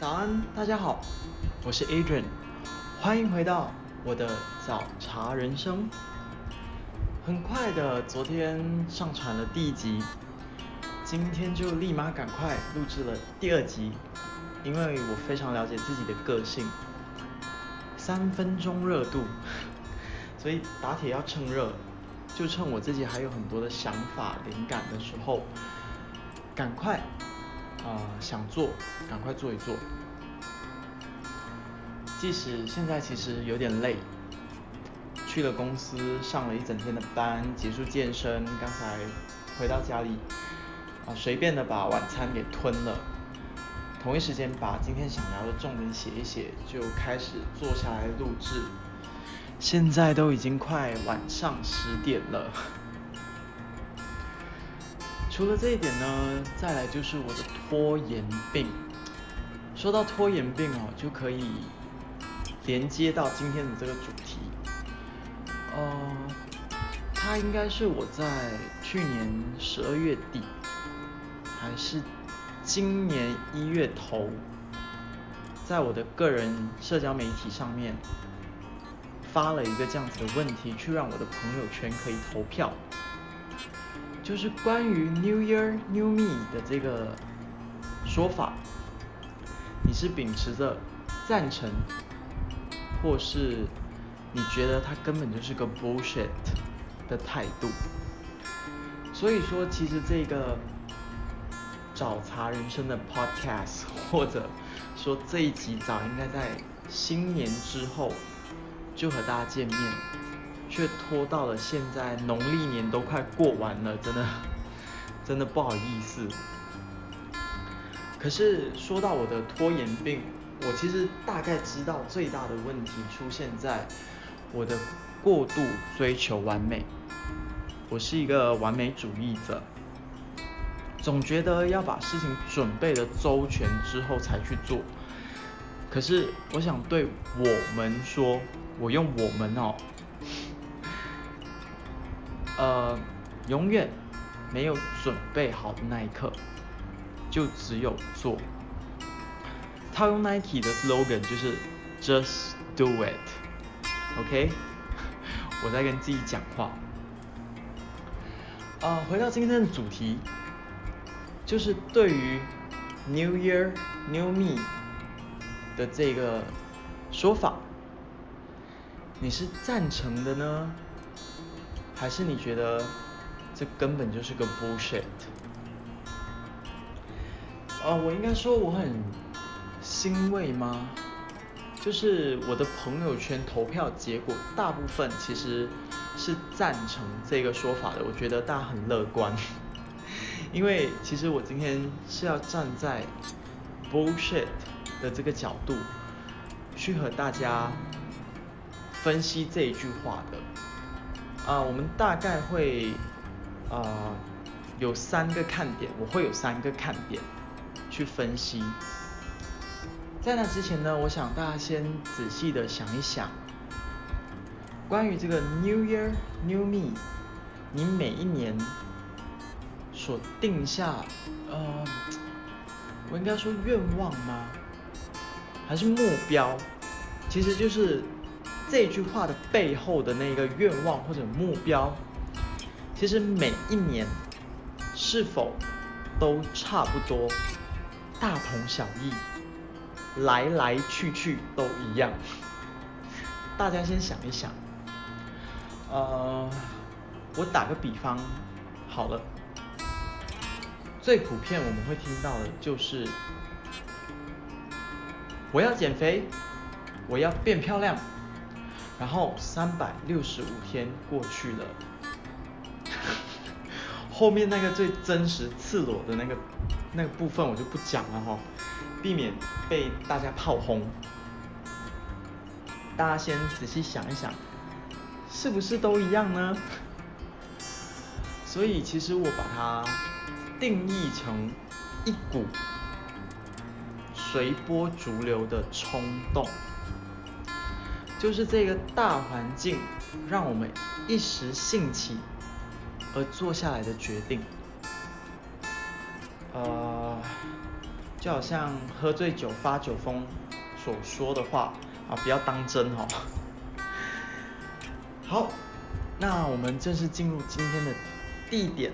早安，大家好，我是 Adrian，欢迎回到我的早茶人生。很快的，昨天上传了第一集，今天就立马赶快录制了第二集，因为我非常了解自己的个性，三分钟热度，所以打铁要趁热，就趁我自己还有很多的想法灵感的时候，赶快。啊，想做，赶快做一做。即使现在其实有点累，去了公司上了一整天的班，结束健身，刚才回到家里，啊，随便的把晚餐给吞了，同一时间把今天想聊的重点写一写，就开始坐下来录制。现在都已经快晚上十点了。除了这一点呢，再来就是我的拖延病。说到拖延病哦，就可以连接到今天的这个主题。呃，它应该是我在去年十二月底，还是今年一月头，在我的个人社交媒体上面发了一个这样子的问题，去让我的朋友圈可以投票。就是关于 New Year New Me 的这个说法，你是秉持着赞成，或是你觉得它根本就是个 bullshit 的态度？所以说，其实这个找茬人生的 podcast，或者说这一集早应该在新年之后就和大家见面。却拖到了现在，农历年都快过完了，真的，真的不好意思。可是说到我的拖延病，我其实大概知道最大的问题出现在我的过度追求完美。我是一个完美主义者，总觉得要把事情准备的周全之后才去做。可是我想对我们说，我用我们哦。呃，永远没有准备好的那一刻，就只有做。套用 Nike 的 slogan 就是 Just do it，OK？我在跟自己讲话。啊，回到今天的主题，就是对于 New Year New Me 的这个说法，你是赞成的呢？还是你觉得这根本就是个 bullshit？呃，我应该说我很欣慰吗？就是我的朋友圈投票结果，大部分其实是赞成这个说法的。我觉得大家很乐观，因为其实我今天是要站在 bullshit 的这个角度去和大家分析这一句话的。啊，我们大概会，呃，有三个看点，我会有三个看点去分析。在那之前呢，我想大家先仔细的想一想，关于这个 New Year New Me，你每一年所定下，呃，我应该说愿望吗？还是目标？其实就是。这句话的背后的那个愿望或者目标，其实每一年是否都差不多，大同小异，来来去去都一样。大家先想一想，呃，我打个比方好了，最普遍我们会听到的就是，我要减肥，我要变漂亮。然后三百六十五天过去了，后面那个最真实赤裸的那个那个部分我就不讲了哈，避免被大家炮轰。大家先仔细想一想，是不是都一样呢？所以其实我把它定义成一股随波逐流的冲动。就是这个大环境让我们一时兴起而做下来的决定。呃，就好像喝醉酒发酒疯所说的话啊，不要当真哦。好，那我们正式进入今天的地点，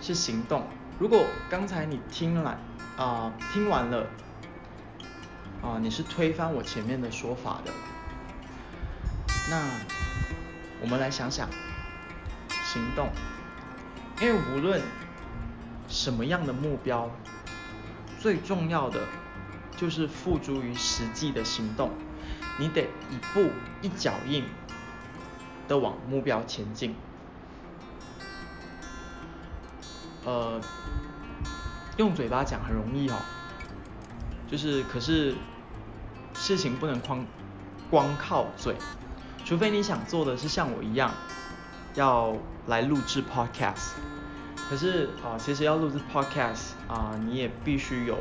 是行动。如果刚才你听了啊，听完了啊，你是推翻我前面的说法的，那我们来想想行动，因为无论什么样的目标，最重要的就是付诸于实际的行动。你得一步一脚印的往目标前进。呃，用嘴巴讲很容易哦，就是可是事情不能光光靠嘴，除非你想做的是像我一样要来录制 podcast。可是啊，其实要录制 podcast 啊，你也必须有。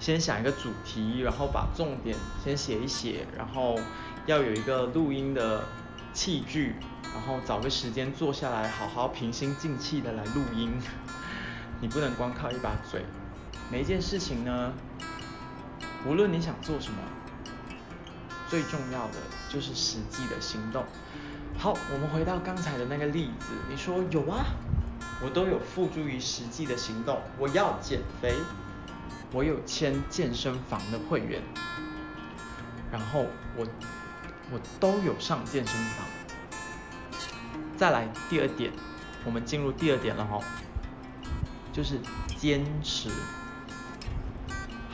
先想一个主题，然后把重点先写一写，然后要有一个录音的器具，然后找个时间坐下来，好好平心静气的来录音。你不能光靠一把嘴。每一件事情呢，无论你想做什么，最重要的就是实际的行动。好，我们回到刚才的那个例子，你说有啊，我都有付诸于实际的行动，我要减肥。我有签健身房的会员，然后我我都有上健身房。再来第二点，我们进入第二点了哈，就是坚持。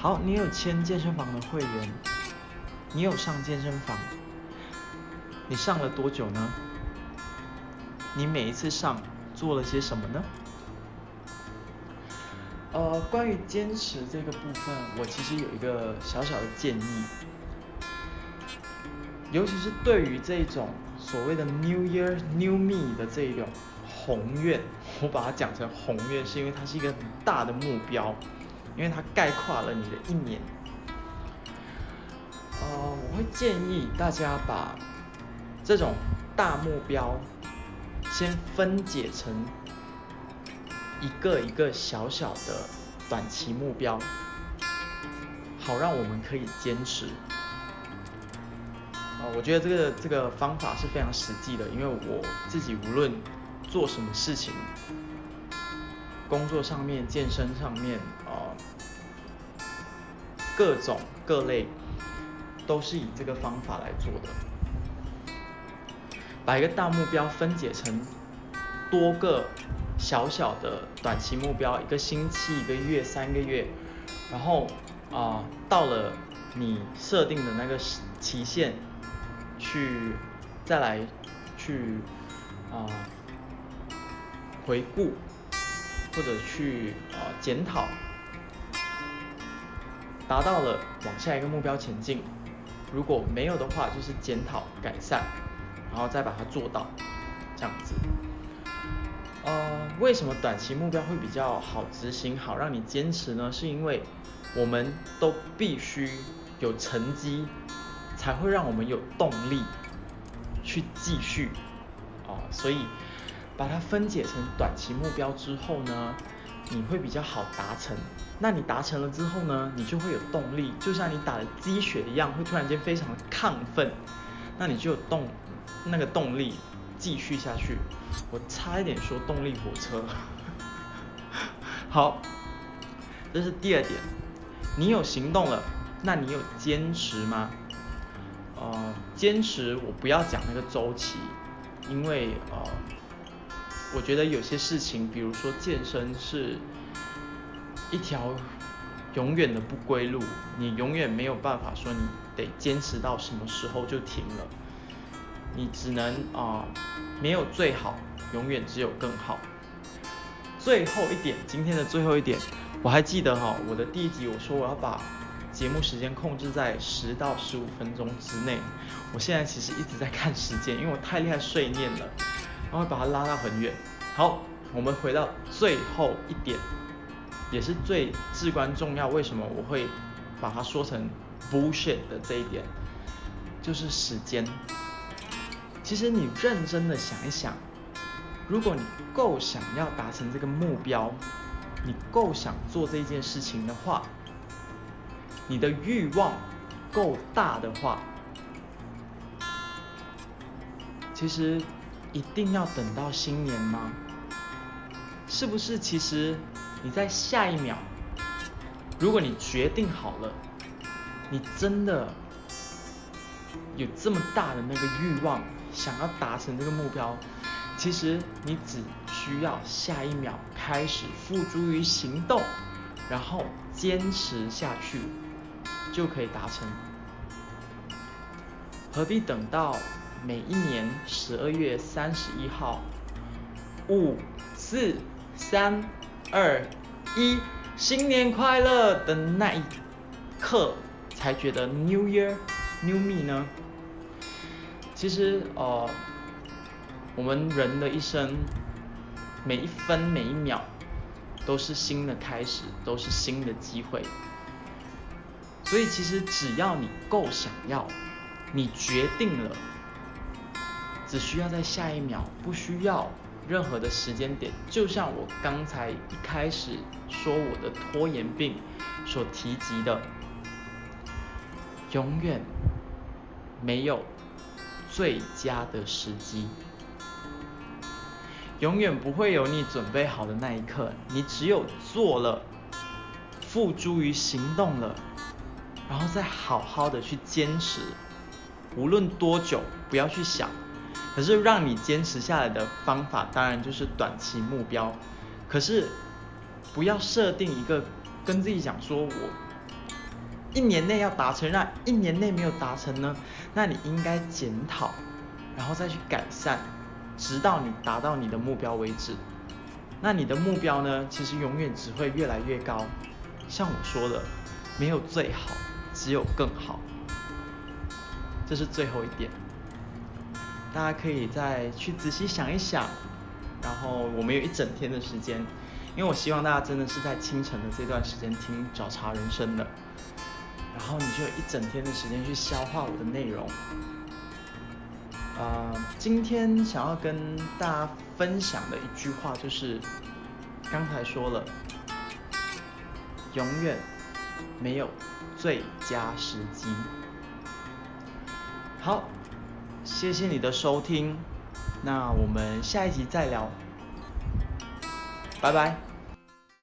好，你有签健身房的会员，你有上健身房，你上了多久呢？你每一次上做了些什么呢？呃，关于坚持这个部分，我其实有一个小小的建议，尤其是对于这种所谓的 New Year New Me 的这种宏愿，我把它讲成宏愿，是因为它是一个很大的目标，因为它概括了你的一年。呃，我会建议大家把这种大目标先分解成。一个一个小小的短期目标，好让我们可以坚持。啊，我觉得这个这个方法是非常实际的，因为我自己无论做什么事情，工作上面、健身上面，各种各类，都是以这个方法来做的。把一个大目标分解成多个。小小的短期目标，一个星期、一个月、三个月，然后啊，到了你设定的那个期限，去再来去啊回顾或者去啊检讨，达到了往下一个目标前进，如果没有的话，就是检讨改善，然后再把它做到，这样子。呃，为什么短期目标会比较好执行，好让你坚持呢？是因为我们都必须有成绩，才会让我们有动力去继续啊。所以把它分解成短期目标之后呢，你会比较好达成。那你达成了之后呢，你就会有动力，就像你打了鸡血一样，会突然间非常的亢奋，那你就有动那个动力。继续下去，我差一点说动力火车。好，这是第二点，你有行动了，那你有坚持吗？呃，坚持我不要讲那个周期，因为呃，我觉得有些事情，比如说健身是一条永远的不归路，你永远没有办法说你得坚持到什么时候就停了。你只能啊，没有最好，永远只有更好。最后一点，今天的最后一点，我还记得哈，我的第一集我说我要把节目时间控制在十到十五分钟之内。我现在其实一直在看时间，因为我太厉害睡念了，然后把它拉到很远。好，我们回到最后一点，也是最至关重要，为什么我会把它说成 bullshit 的这一点，就是时间。其实你认真的想一想，如果你够想要达成这个目标，你够想做这件事情的话，你的欲望够大的话，其实一定要等到新年吗？是不是？其实你在下一秒，如果你决定好了，你真的有这么大的那个欲望，想要达成这个目标，其实你只需要下一秒开始付诸于行动，然后坚持下去，就可以达成。何必等到每一年十二月三十一号，五四。三、二、一，新年快乐的那一刻，才觉得 New Year New Me 呢？其实，呃，我们人的一生，每一分每一秒，都是新的开始，都是新的机会。所以，其实只要你够想要，你决定了，只需要在下一秒，不需要。任何的时间点，就像我刚才一开始说我的拖延病所提及的，永远没有最佳的时机，永远不会有你准备好的那一刻。你只有做了，付诸于行动了，然后再好好的去坚持，无论多久，不要去想。可是让你坚持下来的方法，当然就是短期目标。可是不要设定一个跟自己讲说，我一年内要达成，那一年内没有达成呢？那你应该检讨，然后再去改善，直到你达到你的目标为止。那你的目标呢，其实永远只会越来越高。像我说的，没有最好，只有更好。这是最后一点。大家可以再去仔细想一想，然后我们有一整天的时间，因为我希望大家真的是在清晨的这段时间听找茬人生的，然后你就有一整天的时间去消化我的内容。啊，今天想要跟大家分享的一句话就是，刚才说了，永远没有最佳时机。好。谢谢你的收听，那我们下一集再聊，拜拜。